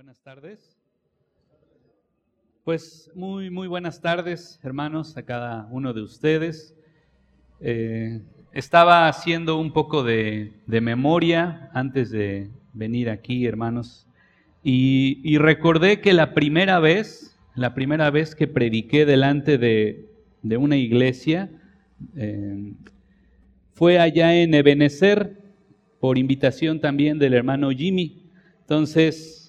Buenas tardes. Pues muy, muy buenas tardes, hermanos, a cada uno de ustedes. Eh, estaba haciendo un poco de, memoria antes de venir aquí, hermanos, y, recordé que la primera vez, la primera vez que prediqué delante de, una iglesia, eh, fue allá en Ebenezer, por invitación también del hermano Jimmy. Entonces,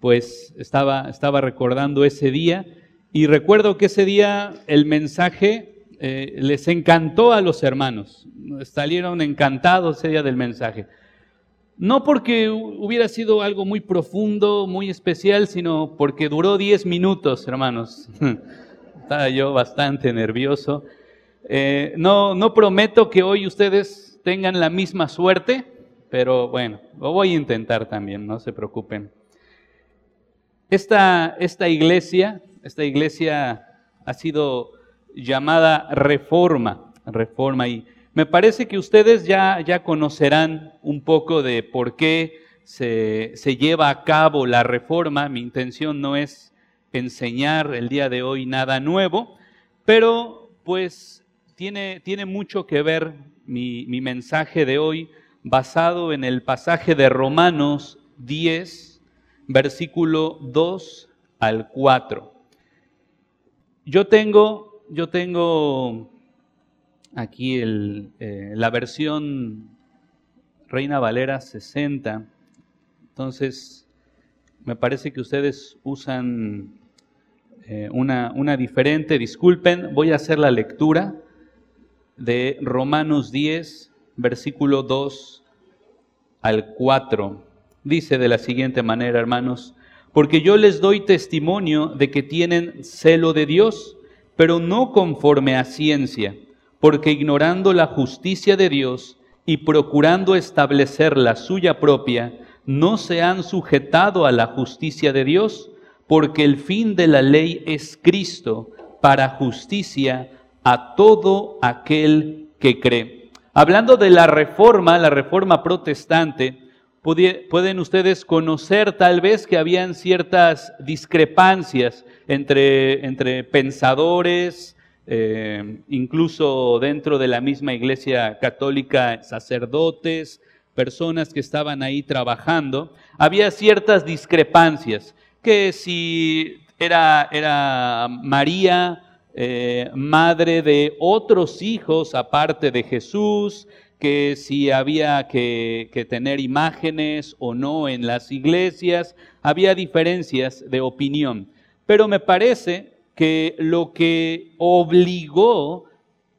pues estaba, estaba recordando ese día y recuerdo que ese día el mensaje eh, les encantó a los hermanos, salieron encantados ese día del mensaje. No porque hubiera sido algo muy profundo, muy especial, sino porque duró 10 minutos, hermanos. Estaba yo bastante nervioso. Eh, no, no prometo que hoy ustedes tengan la misma suerte, pero bueno, lo voy a intentar también, no se preocupen. Esta, esta iglesia, esta iglesia ha sido llamada reforma, reforma, y me parece que ustedes ya, ya conocerán un poco de por qué se, se lleva a cabo la reforma. Mi intención no es enseñar el día de hoy nada nuevo, pero pues tiene, tiene mucho que ver mi, mi mensaje de hoy basado en el pasaje de Romanos 10, versículo 2 al 4. Yo tengo, yo tengo aquí el, eh, la versión Reina Valera 60. Entonces, me parece que ustedes usan eh, una, una diferente. Disculpen, voy a hacer la lectura de Romanos 10, versículo 2 al 4. Dice de la siguiente manera, hermanos, porque yo les doy testimonio de que tienen celo de Dios, pero no conforme a ciencia, porque ignorando la justicia de Dios y procurando establecer la suya propia, no se han sujetado a la justicia de Dios, porque el fin de la ley es Cristo para justicia a todo aquel que cree. Hablando de la reforma, la reforma protestante, pueden ustedes conocer tal vez que habían ciertas discrepancias entre, entre pensadores, eh, incluso dentro de la misma iglesia católica, sacerdotes, personas que estaban ahí trabajando, había ciertas discrepancias, que si era, era María, eh, madre de otros hijos aparte de Jesús, que si había que, tener imágenes o no en las iglesias, había diferencias de opinión. Pero me parece que lo que obligó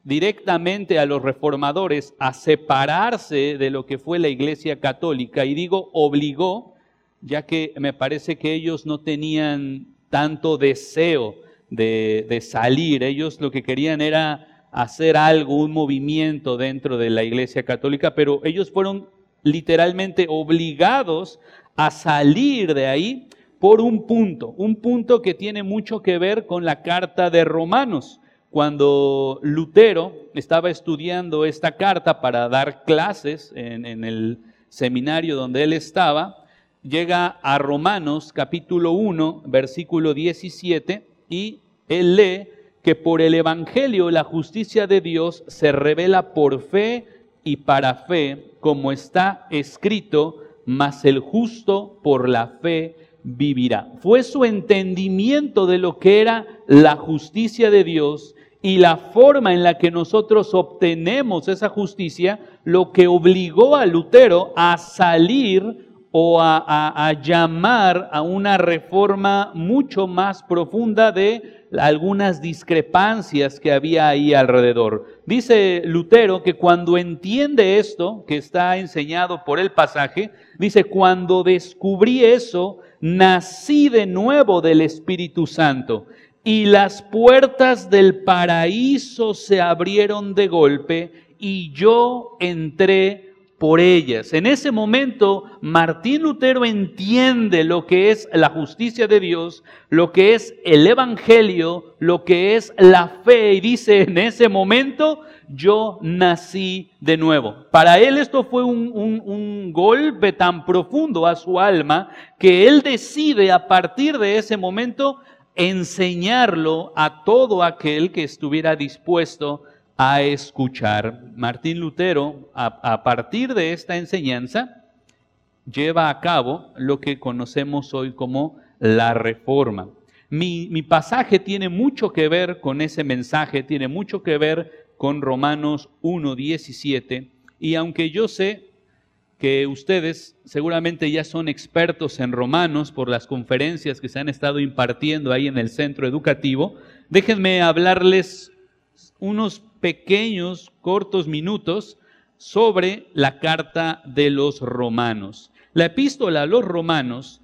directamente a los reformadores a separarse de lo que fue la iglesia católica, y digo obligó, ya que me parece que ellos no tenían tanto deseo de, de salir, ellos lo que querían era hacer algo, un movimiento dentro de la Iglesia Católica, pero ellos fueron literalmente obligados a salir de ahí por un punto, un punto que tiene mucho que ver con la carta de Romanos. Cuando Lutero estaba estudiando esta carta para dar clases en, el seminario donde él estaba, llega a Romanos capítulo 1, versículo 17, y él lee que por el Evangelio la justicia de Dios se revela por fe y para fe, como está escrito, mas el justo por la fe vivirá. Fue su entendimiento de lo que era la justicia de Dios y la forma en la que nosotros obtenemos esa justicia lo que obligó a Lutero a salir o a, a llamar a una reforma mucho más profunda de algunas discrepancias que había ahí alrededor. Dice Lutero que cuando entiende esto, que está enseñado por el pasaje, dice, cuando descubrí eso, nací de nuevo del Espíritu Santo y las puertas del paraíso se abrieron de golpe y yo entré por ellas. En ese momento, Martín Lutero entiende lo que es la justicia de Dios, lo que es el Evangelio, lo que es la fe, y dice, en ese momento yo nací de nuevo. Para él esto fue un, un golpe tan profundo a su alma que él decide a partir de ese momento enseñarlo a todo aquel que estuviera dispuesto a escuchar. Martín Lutero, a, partir de esta enseñanza, lleva a cabo lo que conocemos hoy como la reforma. Mi, mi, pasaje tiene mucho que ver con ese mensaje, tiene mucho que ver con Romanos 1.17, y aunque yo sé que ustedes seguramente ya son expertos en romanos por las conferencias que se han estado impartiendo ahí en el centro educativo, déjenme hablarles unos pequeños, cortos minutos sobre la carta de los romanos. La epístola a los romanos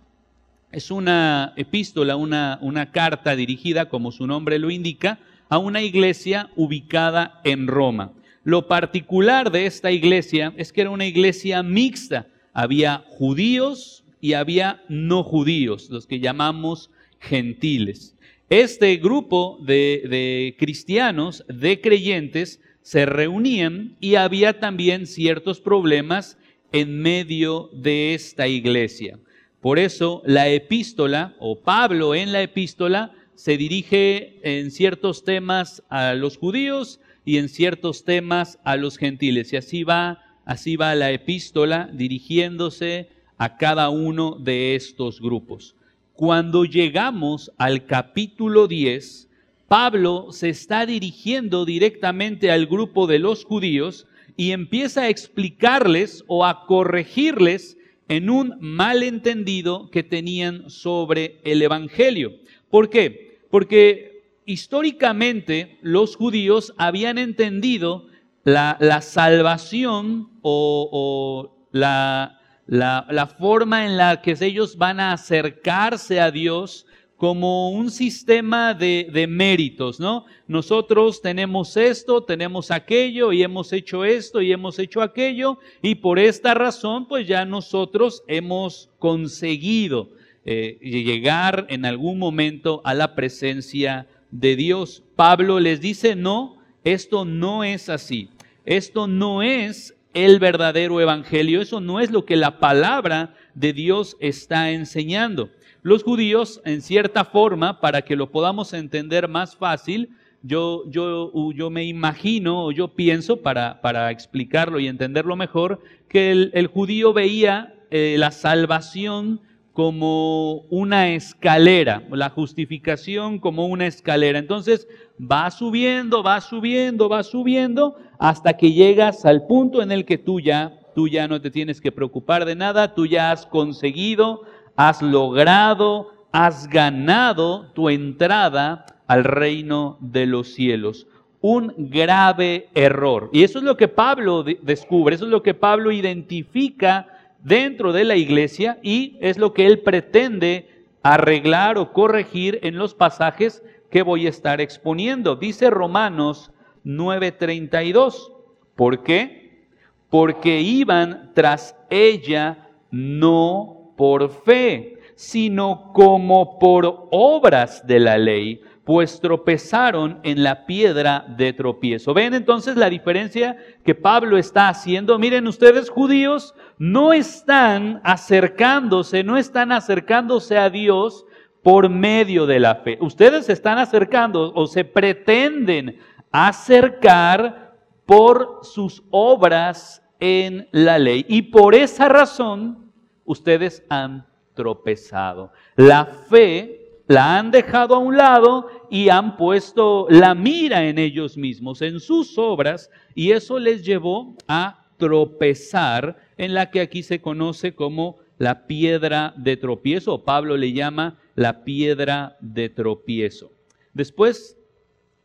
es una epístola, una, una carta dirigida, como su nombre lo indica, a una iglesia ubicada en Roma. Lo particular de esta iglesia es que era una iglesia mixta. Había judíos y había no judíos, los que llamamos gentiles. Este grupo de, cristianos, de creyentes, se reunían y había también ciertos problemas en medio de esta iglesia. Por eso la epístola, o Pablo en la epístola, se dirige en ciertos temas a los judíos y en ciertos temas a los gentiles. Y así va, así va la epístola dirigiéndose a cada uno de estos grupos. Cuando llegamos al capítulo 10, Pablo se está dirigiendo directamente al grupo de los judíos y empieza a explicarles o a corregirles en un malentendido que tenían sobre el Evangelio. ¿Por qué? Porque históricamente los judíos habían entendido la, salvación o, o la, la, forma en la que ellos van a acercarse a Dios como un sistema de, de, méritos, ¿no? Nosotros tenemos esto, tenemos aquello, y hemos hecho esto, y hemos hecho aquello, y por esta razón, pues ya nosotros hemos conseguido eh, llegar en algún momento a la presencia de Dios. Pablo les dice, no, esto no es así. Esto no es el verdadero evangelio. Eso no es lo que la palabra de Dios está enseñando. Los judíos, en cierta forma, para que lo podamos entender más fácil, yo, yo, yo me imagino o yo pienso, para, para explicarlo y entenderlo mejor, que el, judío veía eh, la salvación como una escalera, la justificación como una escalera. Entonces va subiendo, va subiendo, va subiendo, hasta que llegas al punto en el que tú ya, tú ya no te tienes que preocupar de nada, tú ya has conseguido, has logrado, has ganado tu entrada al reino de los cielos. Un grave error. Y eso es lo que Pablo descubre, eso es lo que Pablo identifica dentro de la iglesia y es lo que él pretende arreglar o corregir en los pasajes que voy a estar exponiendo. Dice Romanos 9:32. ¿Por qué? Porque iban tras ella no por fe, sino como por obras de la ley, pues tropezaron en la piedra de tropiezo. ¿Ven entonces la diferencia que Pablo está haciendo? Miren ustedes judíos, no están acercándose, no están acercándose a Dios por medio de la fe. Ustedes se están acercando o se pretenden acercar por sus obras en la ley. Y por esa razón ustedes han tropezado. La fe la han dejado a un lado y han puesto la mira en ellos mismos, en sus obras, y eso les llevó a tropezar en la que aquí se conoce como la piedra de tropiezo, Pablo le llama la piedra de tropiezo. Después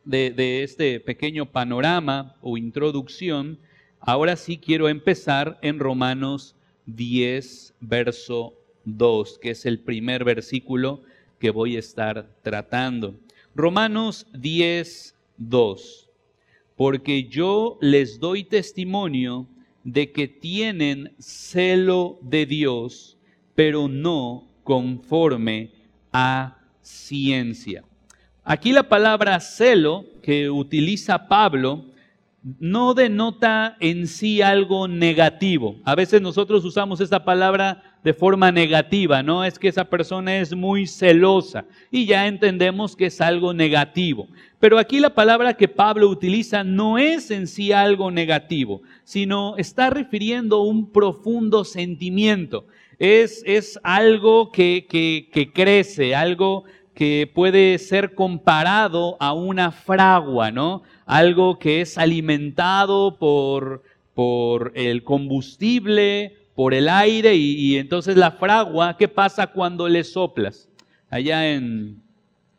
de, este pequeño panorama o introducción, ahora sí quiero empezar en Romanos 10, verso 2, que es el primer versículo que voy a estar tratando. Romanos 10, 2. Porque yo les doy testimonio de que tienen celo de Dios, pero no conforme a ciencia. Aquí la palabra celo que utiliza Pablo no denota en sí algo negativo. A veces nosotros usamos esta palabra de forma negativa, ¿no? Es que esa persona es muy celosa y ya entendemos que es algo negativo. Pero aquí la palabra que Pablo utiliza no es en sí algo negativo, sino está refiriendo un profundo sentimiento. Es, es algo que, que, que crece, algo que puede ser comparado a una fragua, ¿no? Algo que es alimentado por, por el combustible, por el aire, y, entonces la fragua, ¿qué pasa cuando le soplas? Allá en,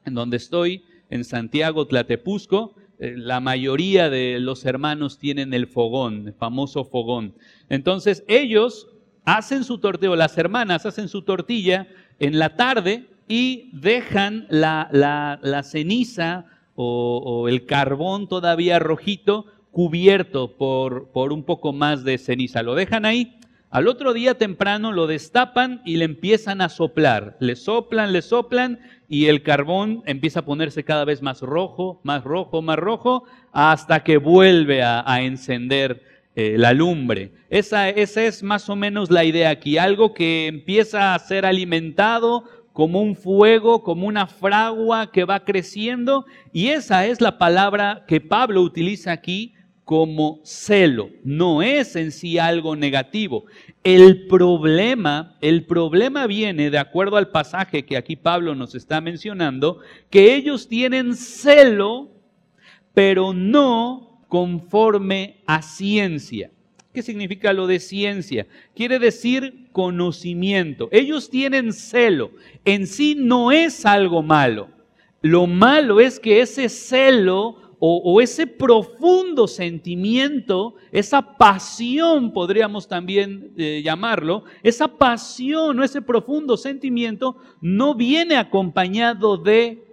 en donde estoy, en Santiago Tlatepusco, eh, la mayoría de los hermanos tienen el fogón, el famoso fogón. Entonces ellos hacen su tortilla, las hermanas hacen su tortilla en la tarde y dejan la, ceniza o, el carbón todavía rojito cubierto por, por un poco más de ceniza. Lo dejan ahí. Al otro día temprano lo destapan y le empiezan a soplar. Le soplan, le soplan y el carbón empieza a ponerse cada vez más rojo, más rojo, más rojo, hasta que vuelve a, encender eh, la lumbre. Esa, esa es más o menos la idea aquí. Algo que empieza a ser alimentado como un fuego, como una fragua que va creciendo. Y esa es la palabra que Pablo utiliza aquí como celo. No es en sí algo negativo. El problema, el problema viene, de acuerdo al pasaje que aquí Pablo nos está mencionando, que ellos tienen celo, pero no conforme a ciencia. ¿Qué significa lo de ciencia? Quiere decir conocimiento. Ellos tienen celo. En sí no es algo malo. Lo malo es que ese celo o, ese profundo sentimiento, esa pasión, podríamos también eh, llamarlo, esa pasión o ese profundo sentimiento no viene acompañado de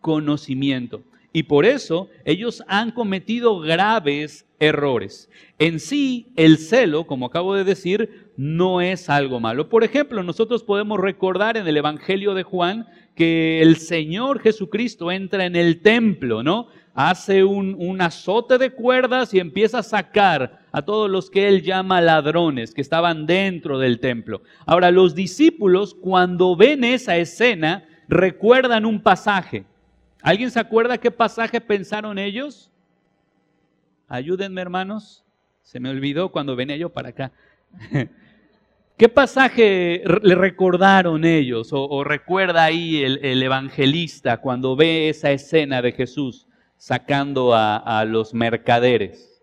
conocimiento. Y por eso ellos han cometido graves errores. En sí, el celo, como acabo de decir, no es algo malo. Por ejemplo, nosotros podemos recordar en el Evangelio de Juan que el Señor Jesucristo entra en el templo, ¿no? Hace un, un, azote de cuerdas y empieza a sacar a todos los que él llama ladrones que estaban dentro del templo. Ahora, los discípulos, cuando ven esa escena, recuerdan un pasaje ¿Alguien se acuerda qué pasaje pensaron ellos? Ayúdenme, hermanos. Se me olvidó cuando venía yo para acá. ¿Qué pasaje le recordaron ellos o, recuerda ahí el, evangelista cuando ve esa escena de Jesús sacando a los mercaderes?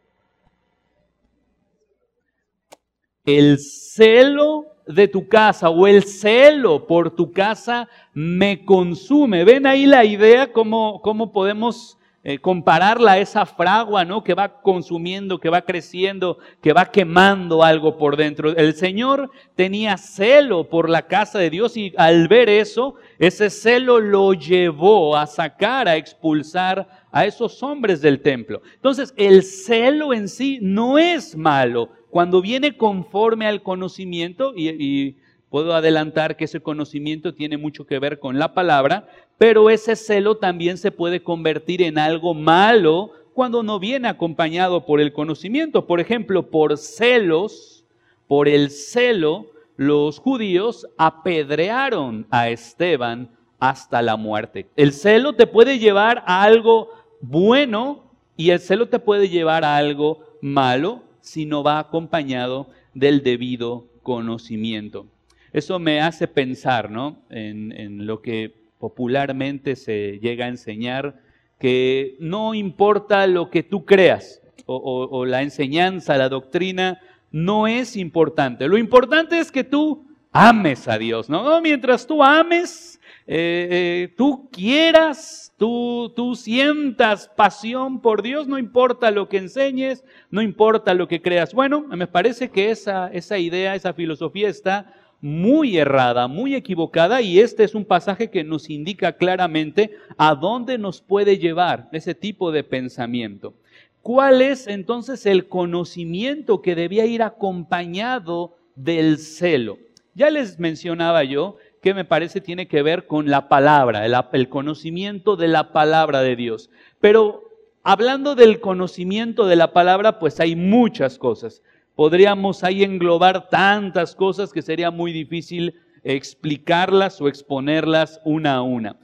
El celo de tu casa o el celo por tu casa me consume. ¿Ven ahí la idea cómo, cómo podemos eh, compararla a esa fragua, ¿no? Que va consumiendo, que va creciendo, que va quemando algo por dentro. El Señor tenía celo por la casa de Dios y al ver eso, ese celo lo llevó a sacar, a expulsar a esos hombres del templo. Entonces, el celo en sí no es malo, cuando viene conforme al conocimiento, y, puedo adelantar que ese conocimiento tiene mucho que ver con la palabra, pero ese celo también se puede convertir en algo malo cuando no viene acompañado por el conocimiento. Por ejemplo, por celos, por el celo, los judíos apedrearon a Esteban hasta la muerte. El celo te puede llevar a algo bueno y el celo te puede llevar a algo malo si no va acompañado del debido conocimiento. Eso me hace pensar ¿no? en, lo que popularmente se llega a enseñar, que no importa lo que tú creas o, la enseñanza, la doctrina, no es importante. Lo importante es que tú ames a Dios, ¿no? Mientras tú ames, eh, eh, tú quieras tú, tú sientas pasión por Dios, no importa lo que enseñes, no importa lo que creas. Bueno, me parece que esa, esa idea, esa filosofía está muy errada, muy equivocada y este es un pasaje que nos indica claramente a dónde nos puede llevar ese tipo de pensamiento. ¿Cuál es entonces el conocimiento que debía ir acompañado del celo? Ya les mencionaba yo que me parece tiene que ver con la palabra, el, conocimiento de la palabra de Dios. Pero hablando del conocimiento de la palabra, pues hay muchas cosas. Podríamos ahí englobar tantas cosas que sería muy difícil explicarlas o exponerlas una a una.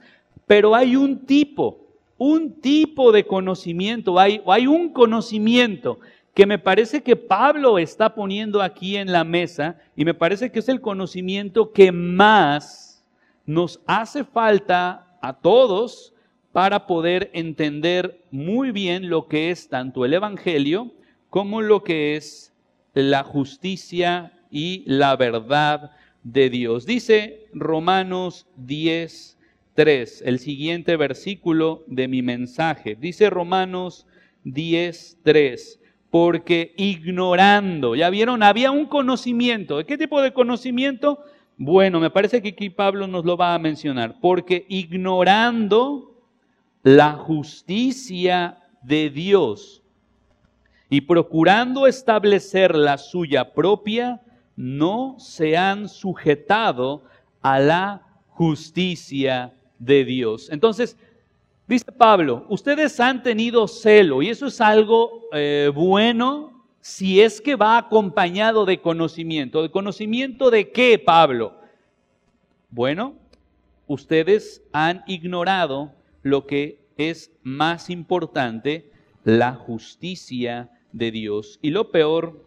Pero hay un tipo, un tipo de conocimiento, hay, hay un conocimiento que me parece que Pablo está poniendo aquí en la mesa y me parece que es el conocimiento que más nos hace falta a todos para poder entender muy bien lo que es tanto el Evangelio como lo que es la justicia y la verdad de Dios. Dice Romanos 10, 3, el siguiente versículo de mi mensaje. Dice Romanos 10, 3 porque ignorando, ya vieron, había un conocimiento. ¿De qué tipo de conocimiento? Bueno, me parece que aquí Pablo nos lo va a mencionar, porque ignorando la justicia de Dios y procurando establecer la suya propia, no se han sujetado a la justicia de Dios. Entonces, Dice Pablo, ustedes han tenido celo y eso es algo eh, bueno si es que va acompañado de conocimiento. ¿De conocimiento de qué, Pablo? Bueno, ustedes han ignorado lo que es más importante, la justicia de Dios. Y lo peor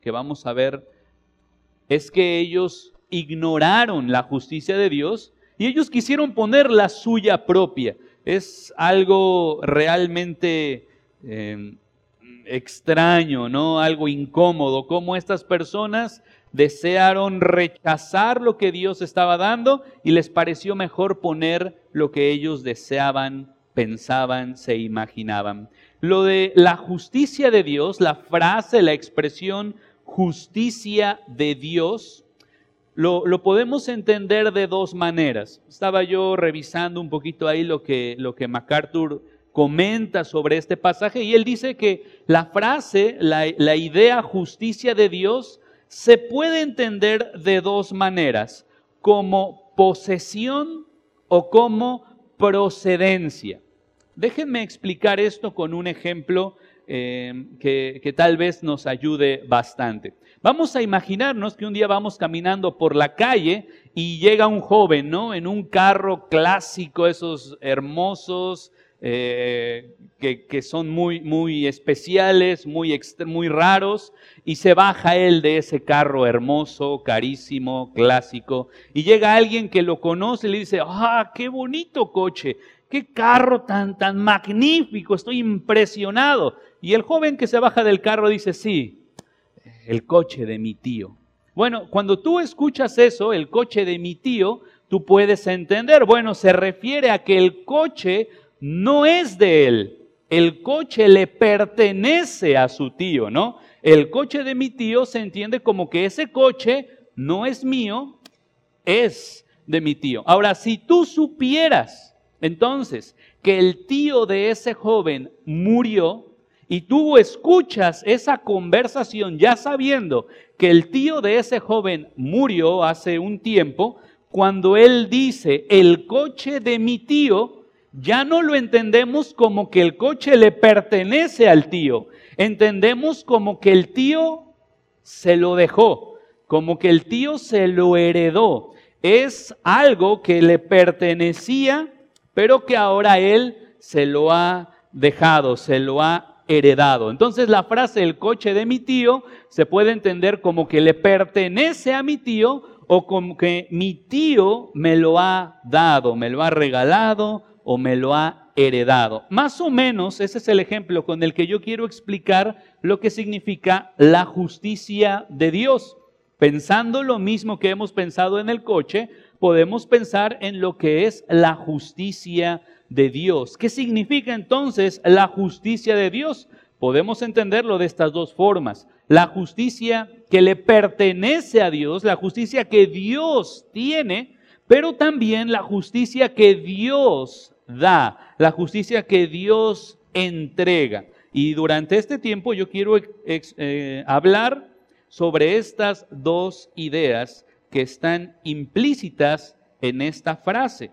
que vamos a ver es que ellos ignoraron la justicia de Dios y ellos quisieron poner la suya propia es algo realmente em, extraño, ¿no? Algo incómodo, como estas personas desearon rechazar lo que Dios estaba dando y les pareció mejor poner lo que ellos deseaban, pensaban, se imaginaban. Lo de la justicia de Dios, la frase, la expresión justicia de Dios, lo, podemos entender de dos maneras. Estaba yo revisando un poquito ahí lo que, lo que MacArthur comenta sobre este pasaje y él dice que la frase, la, la idea justicia de Dios, se puede entender de dos maneras, como posesión o como procedencia. Déjenme explicar esto con un ejemplo eh, que, que tal vez nos ayude bastante. Vamos a imaginarnos que un día vamos caminando por la calle y llega un joven, ¿no? En un carro clásico, esos hermosos, eh, que, son muy, muy especiales, muy, muy raros, y se baja él de ese carro hermoso, carísimo, clásico, y llega alguien que lo conoce y le dice, ah, qué bonito coche, qué carro tan, tan magnífico, estoy impresionado. Y el joven que se baja del carro dice, sí, el coche de mi tío. Bueno, cuando tú escuchas eso, el coche de mi tío, tú puedes entender, bueno, se refiere a que el coche no es de él, el coche le pertenece a su tío, ¿no? El coche de mi tío se entiende como que ese coche no es mío, es de mi tío. Ahora, si tú supieras entonces que el tío de ese joven murió, y tú escuchas esa conversación ya sabiendo que el tío de ese joven murió hace un tiempo, cuando él dice, el coche de mi tío, ya no lo entendemos como que el coche le pertenece al tío, entendemos como que el tío se lo dejó, como que el tío se lo heredó. Es algo que le pertenecía, pero que ahora él se lo ha dejado, se lo ha heredado. Entonces la frase el coche de mi tío se puede entender como que le pertenece a mi tío o como que mi tío me lo ha dado, me lo ha regalado o me lo ha heredado. Más o menos ese es el ejemplo con el que yo quiero explicar lo que significa la justicia de Dios. Pensando lo mismo que hemos pensado en el coche, podemos pensar en lo que es la justicia de Dios. ¿Qué significa entonces la justicia de Dios? Podemos entenderlo de estas dos formas. La justicia que le pertenece a Dios, la justicia que Dios tiene, pero también la justicia que Dios da, la justicia que Dios entrega. Y durante este tiempo yo quiero eh, hablar sobre estas dos ideas que están implícitas en esta frase.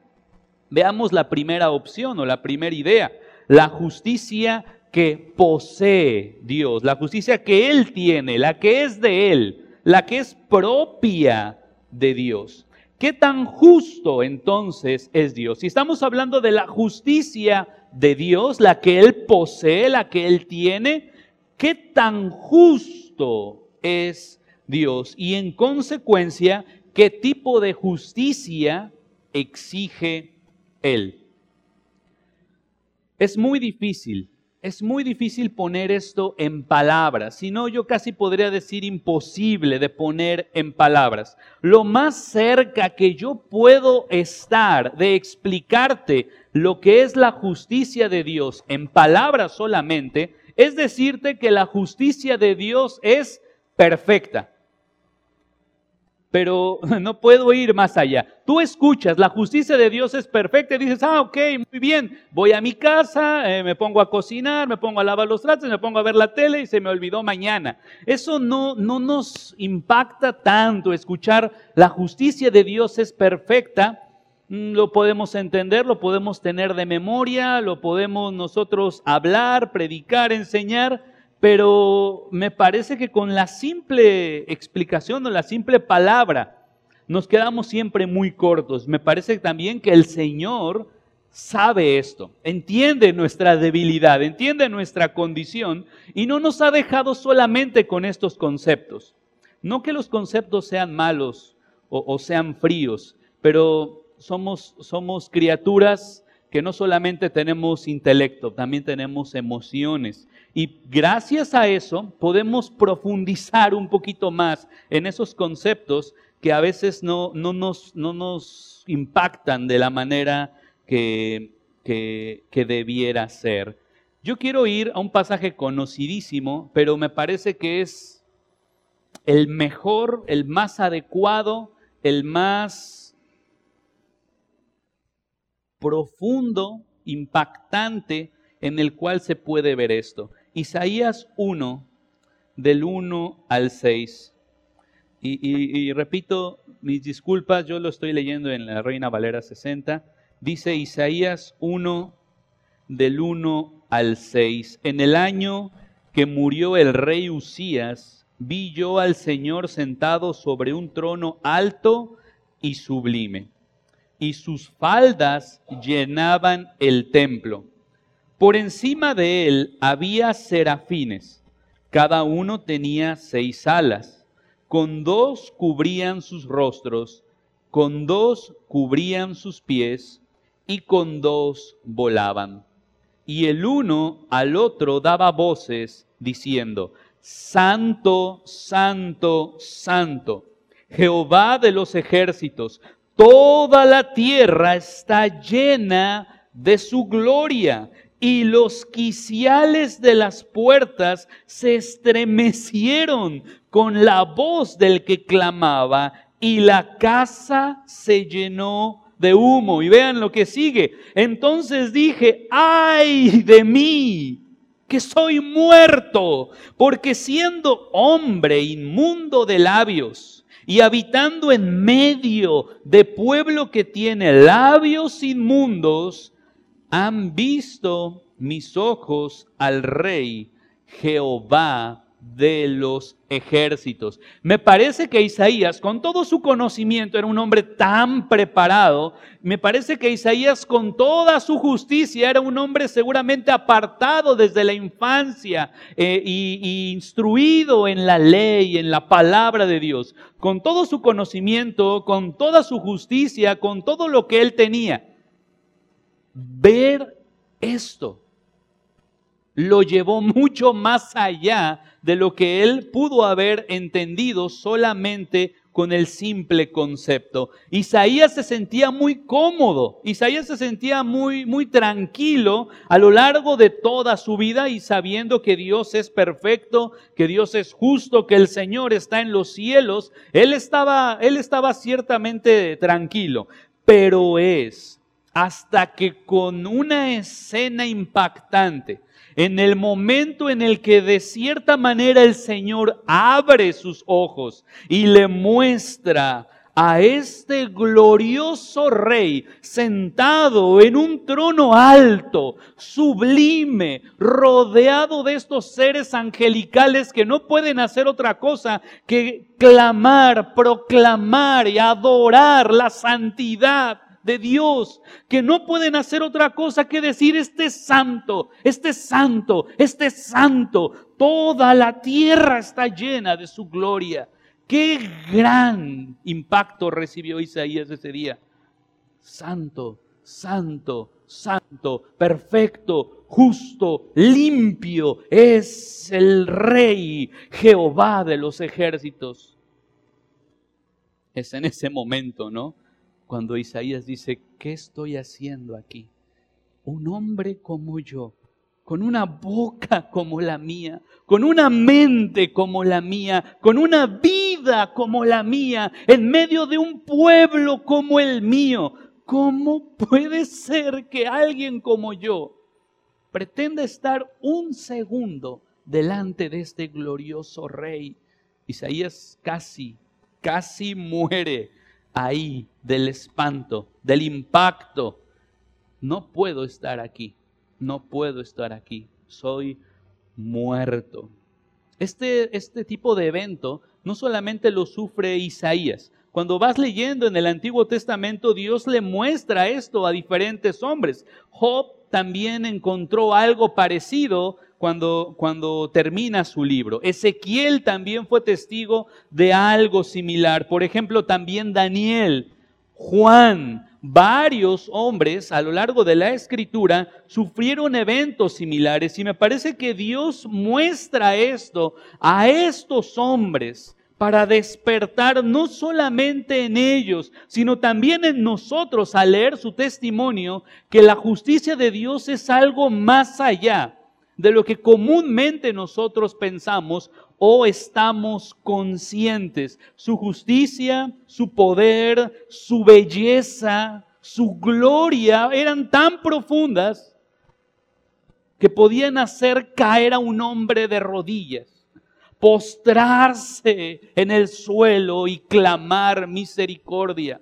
Veamos la primera opción o la primera idea, la justicia que posee Dios, la justicia que Él tiene, la que es de Él, la que es propia de Dios. ¿Qué tan justo entonces es Dios? Si estamos hablando de la justicia de Dios, la que Él posee, la que Él tiene, ¿qué tan justo es Dios? Y en consecuencia, ¿qué tipo de justicia exige Él? Es muy difícil es muy difícil poner esto en palabras, si no yo casi podría decir imposible de poner en palabras. Lo más cerca que yo puedo estar de explicarte lo que es la justicia de Dios en palabras solamente, es decirte que la justicia de Dios es perfecta pero no puedo ir más allá. Tú escuchas, la justicia de Dios es perfecta y dices, ah, ok, muy bien, voy a mi casa, eh, me pongo a cocinar, me pongo a lavar los tratos, me pongo a ver la tele y se me olvidó mañana. Eso no, no nos impacta tanto escuchar, la justicia de Dios es perfecta. Mm, lo podemos entender, lo podemos tener de memoria, lo podemos nosotros hablar, predicar, enseñar, pero me parece que con la simple explicación o la simple palabra nos quedamos siempre muy cortos. Me parece también que el Señor sabe esto, entiende nuestra debilidad, entiende nuestra condición y no nos ha dejado solamente con estos conceptos. No que los conceptos sean malos o, sean fríos, pero somos, criaturas que no solamente tenemos intelecto, también tenemos emociones y gracias a eso podemos profundizar un poquito más en esos conceptos que a veces no, no, nos, no nos, impactan de la manera que, que, que debiera ser. Yo quiero ir a un pasaje conocidísimo, pero me parece que es el mejor, el más adecuado, el más profundo, impactante en el cual se puede ver esto. Isaías 1, del 1 al 6. Y, repito, mis disculpas, yo lo estoy leyendo en la Reina Valera 60. Dice Isaías 1, del 1 al 6. En el año que murió el rey Usías, vi yo al Señor sentado sobre un trono alto y sublime, y sus faldas llenaban el templo. Por encima de él había serafines, cada uno tenía seis alas, con dos cubrían sus rostros, con dos cubrían sus pies, y con dos volaban. Y el uno al otro daba voces, diciendo, Santo, Santo, Santo, Jehová de los ejércitos, toda la tierra está llena de su gloria y los quiciales de las puertas se estremecieron con la voz del que clamaba y la casa se llenó de humo. Y vean lo que sigue. Entonces dije, ay de mí, que soy muerto, porque siendo hombre inmundo de labios y habitando en medio de pueblo que tiene labios inmundos, han visto mis ojos al rey Jehová de los ejércitos. Me parece que Isaías, con todo su conocimiento, era un hombre tan preparado. Me parece que Isaías, con toda su justicia, era un hombre seguramente apartado desde la infancia e y instruido en la ley, en la palabra de Dios. Con todo su conocimiento, con toda su justicia, con todo lo que él tenía ver esto lo llevó mucho más allá de lo que él pudo haber entendido solamente con el simple concepto. Isaías se sentía muy cómodo, Isaías se sentía muy muy tranquilo a lo largo de toda su vida y sabiendo que Dios es perfecto, que Dios es justo, que el Señor está en los cielos, él estaba él estaba ciertamente tranquilo, pero es hasta que con una escena impactante, en el momento en el que de cierta manera el Señor abre sus ojos y le muestra a este glorioso rey sentado en un trono alto, sublime, rodeado de estos seres angelicales que no pueden hacer otra cosa que clamar, proclamar y adorar la santidad de Dios, que no pueden hacer otra cosa que decir, este santo, este santo, este santo, toda la tierra está llena de su gloria. Qué gran impacto recibió Isaías ese día. Santo, santo, santo, perfecto, justo, limpio es el rey Jehová de los ejércitos. Es en ese momento, ¿no? Cuando Isaías dice, ¿qué estoy haciendo aquí? Un hombre como yo con una boca como la mía, con una mente como la mía, con una vida como la mía, en medio de un pueblo como el mío. ¿Cómo puede ser que alguien como yo pretenda estar un segundo delante de este glorioso rey? Isaías casi, casi muere ahí del espanto, del impacto. No puedo estar aquí no puedo estar aquí, soy muerto. Este, este tipo de evento no solamente lo sufre Isaías. Cuando vas leyendo en el Antiguo Testamento, Dios le muestra esto a diferentes hombres. Job también encontró algo parecido cuando, cuando termina su libro. Ezequiel también fue testigo de algo similar. Por ejemplo, también Daniel, Juan, varios hombres a lo largo de la escritura sufrieron eventos similares y me parece que Dios muestra esto a estos hombres para despertar no solamente en ellos, sino también en nosotros al leer su testimonio, que la justicia de Dios es algo más allá de lo que comúnmente nosotros pensamos o estamos conscientes. Su justicia, su poder, su belleza, su gloria eran tan profundas que podían hacer caer a un hombre de rodillas, postrarse en el suelo y clamar misericordia.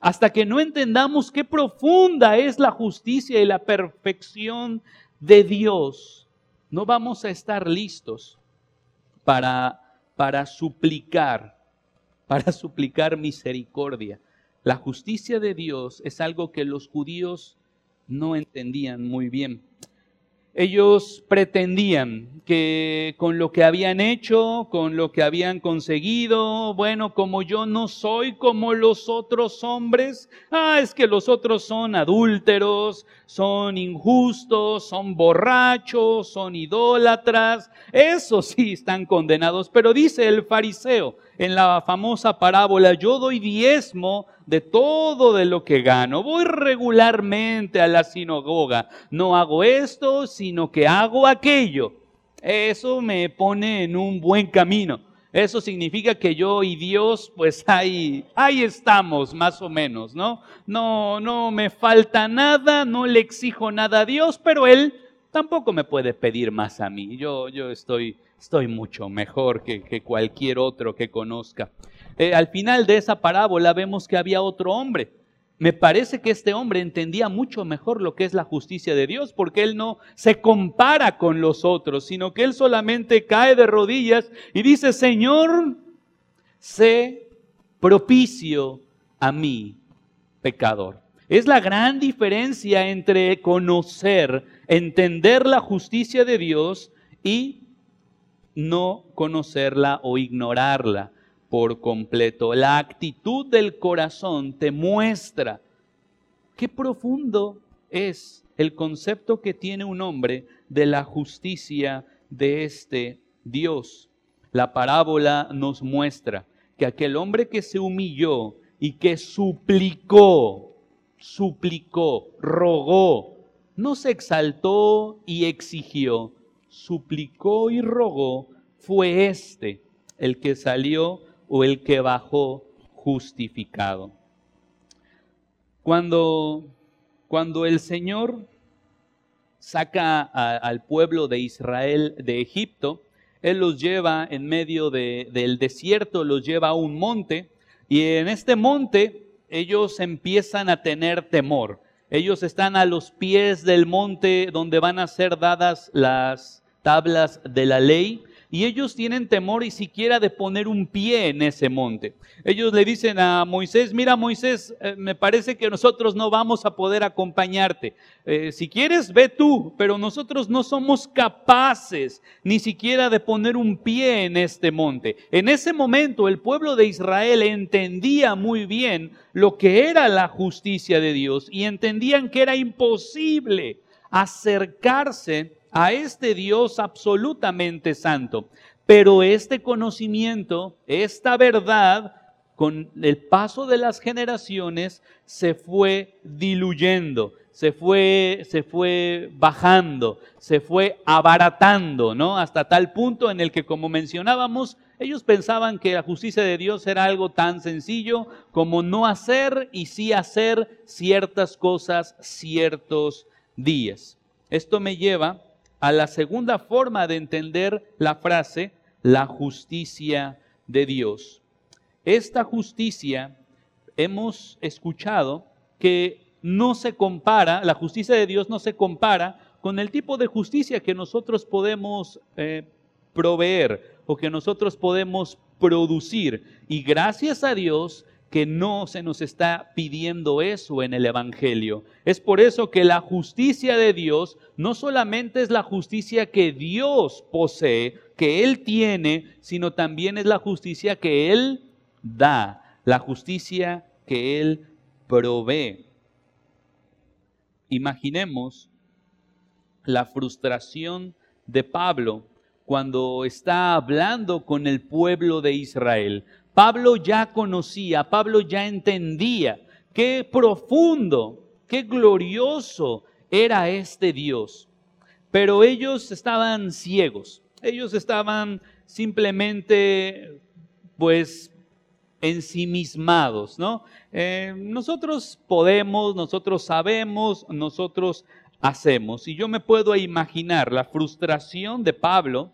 Hasta que no entendamos qué profunda es la justicia y la perfección de Dios, no vamos a estar listos para, para suplicar, para suplicar misericordia. La justicia de Dios es algo que los judíos no entendían muy bien. Ellos pretendían que con lo que habían hecho, con lo que habían conseguido, bueno, como yo no soy como los otros hombres, ah, es que los otros son adúlteros, son injustos, son borrachos, son idólatras, eso sí están condenados. Pero dice el fariseo en la famosa parábola, yo doy diezmo de todo de lo que gano. Voy regularmente a la sinagoga. No hago esto, sino que hago aquello. Eso me pone en un buen camino. Eso significa que yo y Dios, pues ahí, ahí estamos, más o menos, ¿no? No, no me falta nada, no le exijo nada a Dios, pero Él tampoco me puede pedir más a mí. Yo, yo estoy, estoy mucho mejor que, cualquier otro que conozca. Eh, al final de esa parábola vemos que había otro hombre. Me parece que este hombre entendía mucho mejor lo que es la justicia de Dios, porque él no se compara con los otros, sino que él solamente cae de rodillas y dice, Señor, sé propicio a mí, pecador. Es la gran diferencia entre conocer, entender la justicia de Dios y no conocerla o ignorarla por completo. La actitud del corazón te muestra qué profundo es el concepto que tiene un hombre de la justicia de este Dios. La parábola nos muestra que aquel hombre que se humilló y que suplicó, suplicó, rogó, no se exaltó y exigió, suplicó y rogó, fue este el que salió o el que bajó justificado. Cuando cuando el Señor saca al pueblo de Israel de Egipto, Él los lleva en medio del desierto, los lleva a un monte, y en este monte ellos empiezan a tener temor. Ellos están a los pies del monte donde van a ser dadas las tablas de la ley y ellos tienen temor y siquiera de poner un pie en ese monte. Ellos le dicen a Moisés, mira Moisés, eh, me parece que nosotros no vamos a poder acompañarte. Eh, si quieres, ve tú, pero nosotros no somos capaces ni siquiera de poner un pie en este monte. En ese momento el pueblo de Israel entendía muy bien lo que era la justicia de Dios y entendían que era imposible acercarse a este Dios absolutamente santo. Pero este conocimiento, esta verdad, con el paso de las generaciones, se fue diluyendo, se fue, se fue bajando, se fue abaratando, ¿no? Hasta tal punto en el que, como mencionábamos, ellos pensaban que la justicia de Dios era algo tan sencillo como no hacer y sí hacer ciertas cosas ciertos días. Esto me lleva a la segunda forma de entender la frase, la justicia de Dios. Esta justicia hemos escuchado que no se compara, la justicia de Dios no se compara con el tipo de justicia que nosotros podemos eh, proveer o que nosotros podemos producir. Y gracias a Dios que no se nos está pidiendo eso en el Evangelio. Es por eso que la justicia de Dios no solamente es la justicia que Dios posee, que Él tiene, sino también es la justicia que Él da, la justicia que Él provee. Imaginemos la frustración de Pablo cuando está hablando con el pueblo de Israel. Pablo ya conocía, Pablo ya entendía qué profundo, qué glorioso era este Dios. Pero ellos estaban ciegos, ellos estaban simplemente, pues, ensimismados, ¿no? Eh, nosotros podemos, nosotros sabemos, nosotros hacemos. Y yo me puedo imaginar la frustración de Pablo,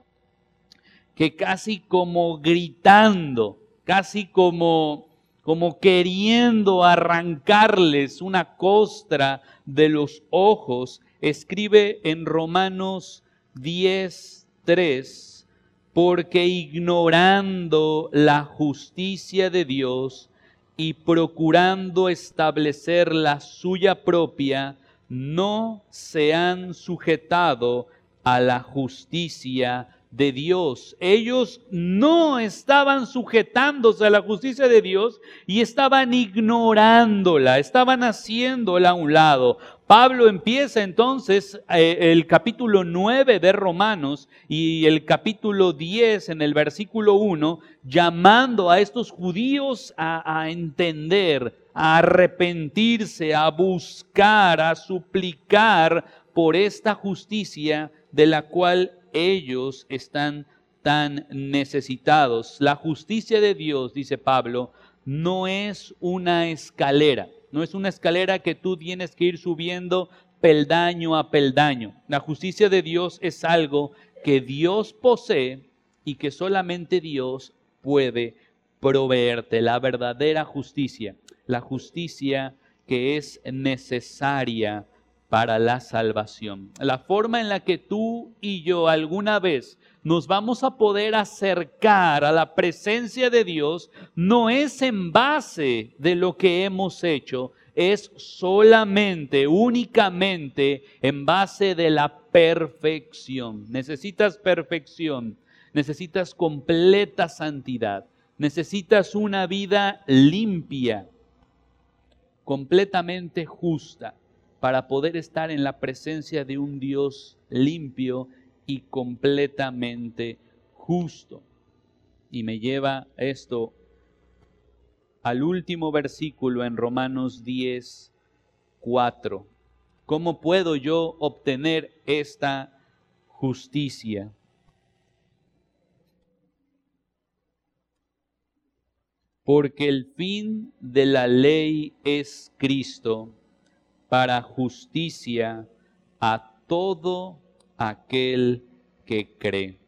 que casi como gritando, casi como, como queriendo arrancarles una costra de los ojos, escribe en Romanos 10, 3, porque ignorando la justicia de Dios y procurando establecer la suya propia, no se han sujetado a la justicia de Dios. Ellos no estaban sujetándose a la justicia de Dios y estaban ignorándola, estaban haciéndola a un lado. Pablo empieza entonces eh, el capítulo 9 de Romanos y el capítulo 10 en el versículo 1, llamando a estos judíos a, a entender, a arrepentirse, a buscar, a suplicar por esta justicia de la cual ellos están tan necesitados. La justicia de Dios, dice Pablo, no es una escalera, no es una escalera que tú tienes que ir subiendo peldaño a peldaño. La justicia de Dios es algo que Dios posee y que solamente Dios puede proveerte. La verdadera justicia, la justicia que es necesaria para la salvación. La forma en la que tú y yo alguna vez nos vamos a poder acercar a la presencia de Dios no es en base de lo que hemos hecho, es solamente, únicamente en base de la perfección. Necesitas perfección, necesitas completa santidad, necesitas una vida limpia, completamente justa para poder estar en la presencia de un Dios limpio y completamente justo. Y me lleva esto al último versículo en Romanos 10, 4. ¿Cómo puedo yo obtener esta justicia? Porque el fin de la ley es Cristo para justicia a todo aquel que cree.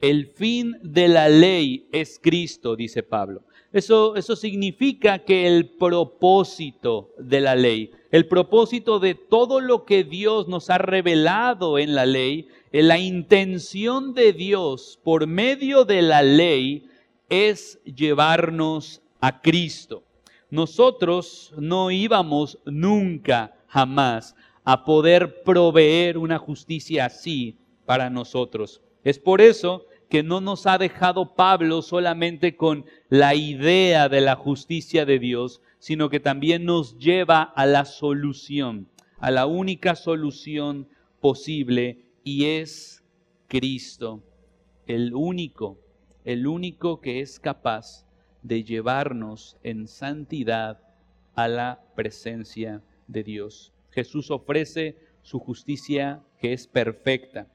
El fin de la ley es Cristo, dice Pablo. Eso, eso significa que el propósito de la ley, el propósito de todo lo que Dios nos ha revelado en la ley, la intención de Dios por medio de la ley es llevarnos a Cristo. Nosotros no íbamos nunca, jamás, a poder proveer una justicia así para nosotros. Es por eso que no nos ha dejado Pablo solamente con la idea de la justicia de Dios, sino que también nos lleva a la solución, a la única solución posible, y es Cristo, el único, el único que es capaz de llevarnos en santidad a la presencia de Dios. Jesús ofrece su justicia que es perfecta,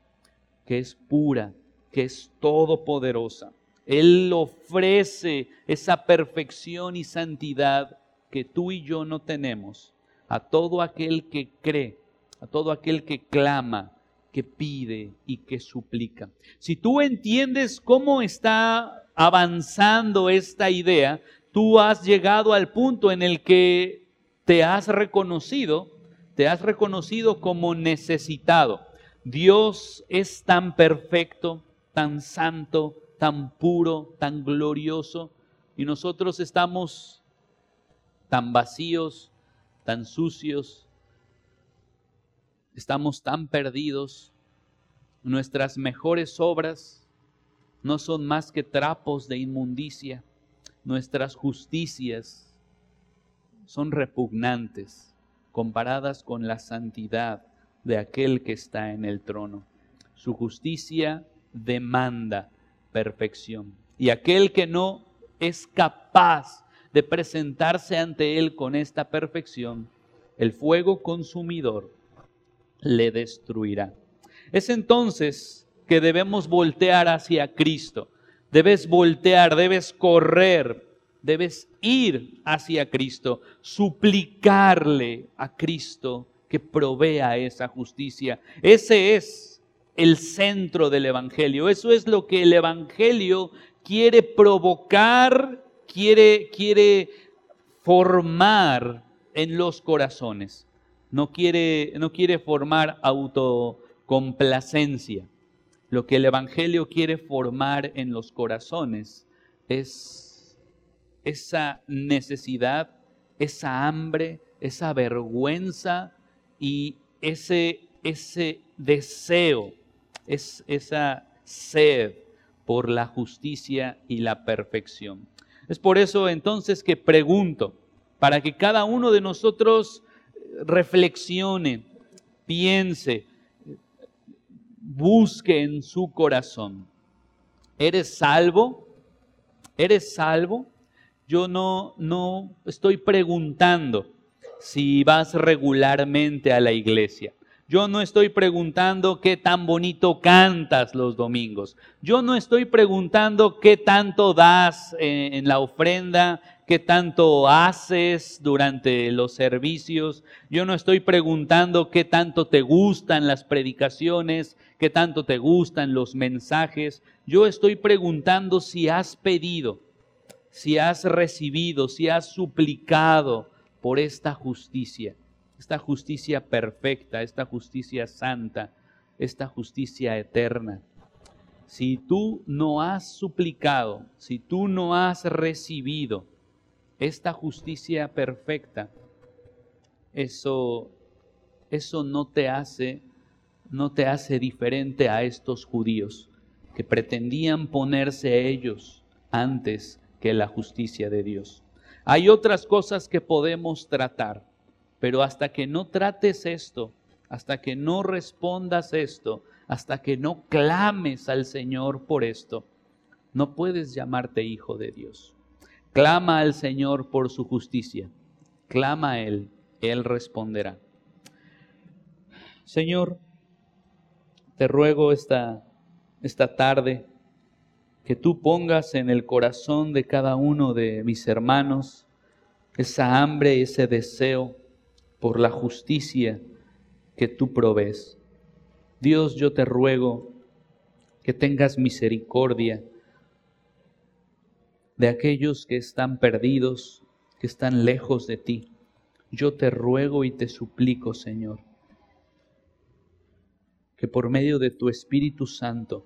que es pura, que es todopoderosa. Él ofrece esa perfección y santidad que tú y yo no tenemos a todo aquel que cree, a todo aquel que clama, que pide y que suplica. Si tú entiendes cómo está avanzando esta idea, tú has llegado al punto en el que te has reconocido, te has reconocido como necesitado. Dios es tan perfecto, tan santo, tan puro, tan glorioso, y nosotros estamos tan vacíos, tan sucios, estamos tan perdidos, nuestras mejores obras no son más que trapos de inmundicia, nuestras justicias son repugnantes comparadas con la santidad de aquel que está en el trono. Su justicia demanda perfección. Y aquel que no es capaz de presentarse ante Él con esta perfección, el fuego consumidor le destruirá. Es entonces que debemos voltear hacia Cristo. Debes voltear, debes correr, debes ir hacia Cristo, suplicarle a Cristo que provea esa justicia. Ese es el centro del Evangelio. Eso es lo que el Evangelio quiere provocar, quiere, quiere formar en los corazones. No quiere, no quiere formar autocomplacencia. Lo que el Evangelio quiere formar en los corazones es esa necesidad, esa hambre, esa vergüenza y ese, ese deseo es esa sed por la justicia y la perfección. Es por eso entonces que pregunto, para que cada uno de nosotros reflexione, piense, busque en su corazón. ¿Eres salvo? ¿Eres salvo? Yo no, no estoy preguntando si vas regularmente a la iglesia. Yo no estoy preguntando qué tan bonito cantas los domingos. Yo no estoy preguntando qué tanto das eh, en la ofrenda, qué tanto haces durante los servicios. Yo no estoy preguntando qué tanto te gustan las predicaciones, qué tanto te gustan los mensajes. Yo estoy preguntando si has pedido, si has recibido, si has suplicado por esta justicia esta justicia perfecta, esta justicia santa, esta justicia eterna. Si tú no has suplicado, si tú no has recibido esta justicia perfecta, eso eso no te hace no te hace diferente a estos judíos que pretendían ponerse ellos antes que la justicia de Dios. Hay otras cosas que podemos tratar pero hasta que no trates esto, hasta que no respondas esto, hasta que no clames al Señor por esto, no puedes llamarte hijo de Dios. Clama al Señor por su justicia. Clama a Él, Él responderá. Señor, te ruego esta, esta tarde que tú pongas en el corazón de cada uno de mis hermanos esa hambre, ese deseo por la justicia que tú provees. Dios, yo te ruego que tengas misericordia de aquellos que están perdidos, que están lejos de ti. Yo te ruego y te suplico, Señor, que por medio de tu Espíritu Santo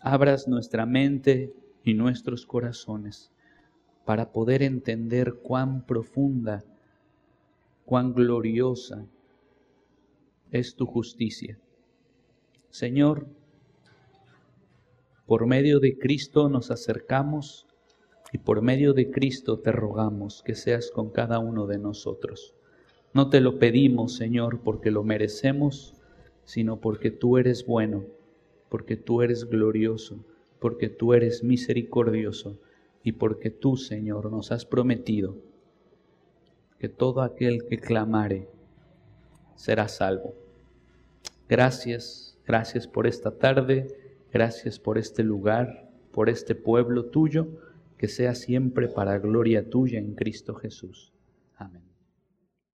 abras nuestra mente y nuestros corazones para poder entender cuán profunda, cuán gloriosa es tu justicia. Señor, por medio de Cristo nos acercamos y por medio de Cristo te rogamos que seas con cada uno de nosotros. No te lo pedimos, Señor, porque lo merecemos, sino porque tú eres bueno, porque tú eres glorioso, porque tú eres misericordioso y porque tú, Señor, nos has prometido que todo aquel que clamare será salvo. Gracias, gracias por esta tarde, gracias por este lugar, por este pueblo tuyo, que sea siempre para gloria tuya en Cristo Jesús. Amén.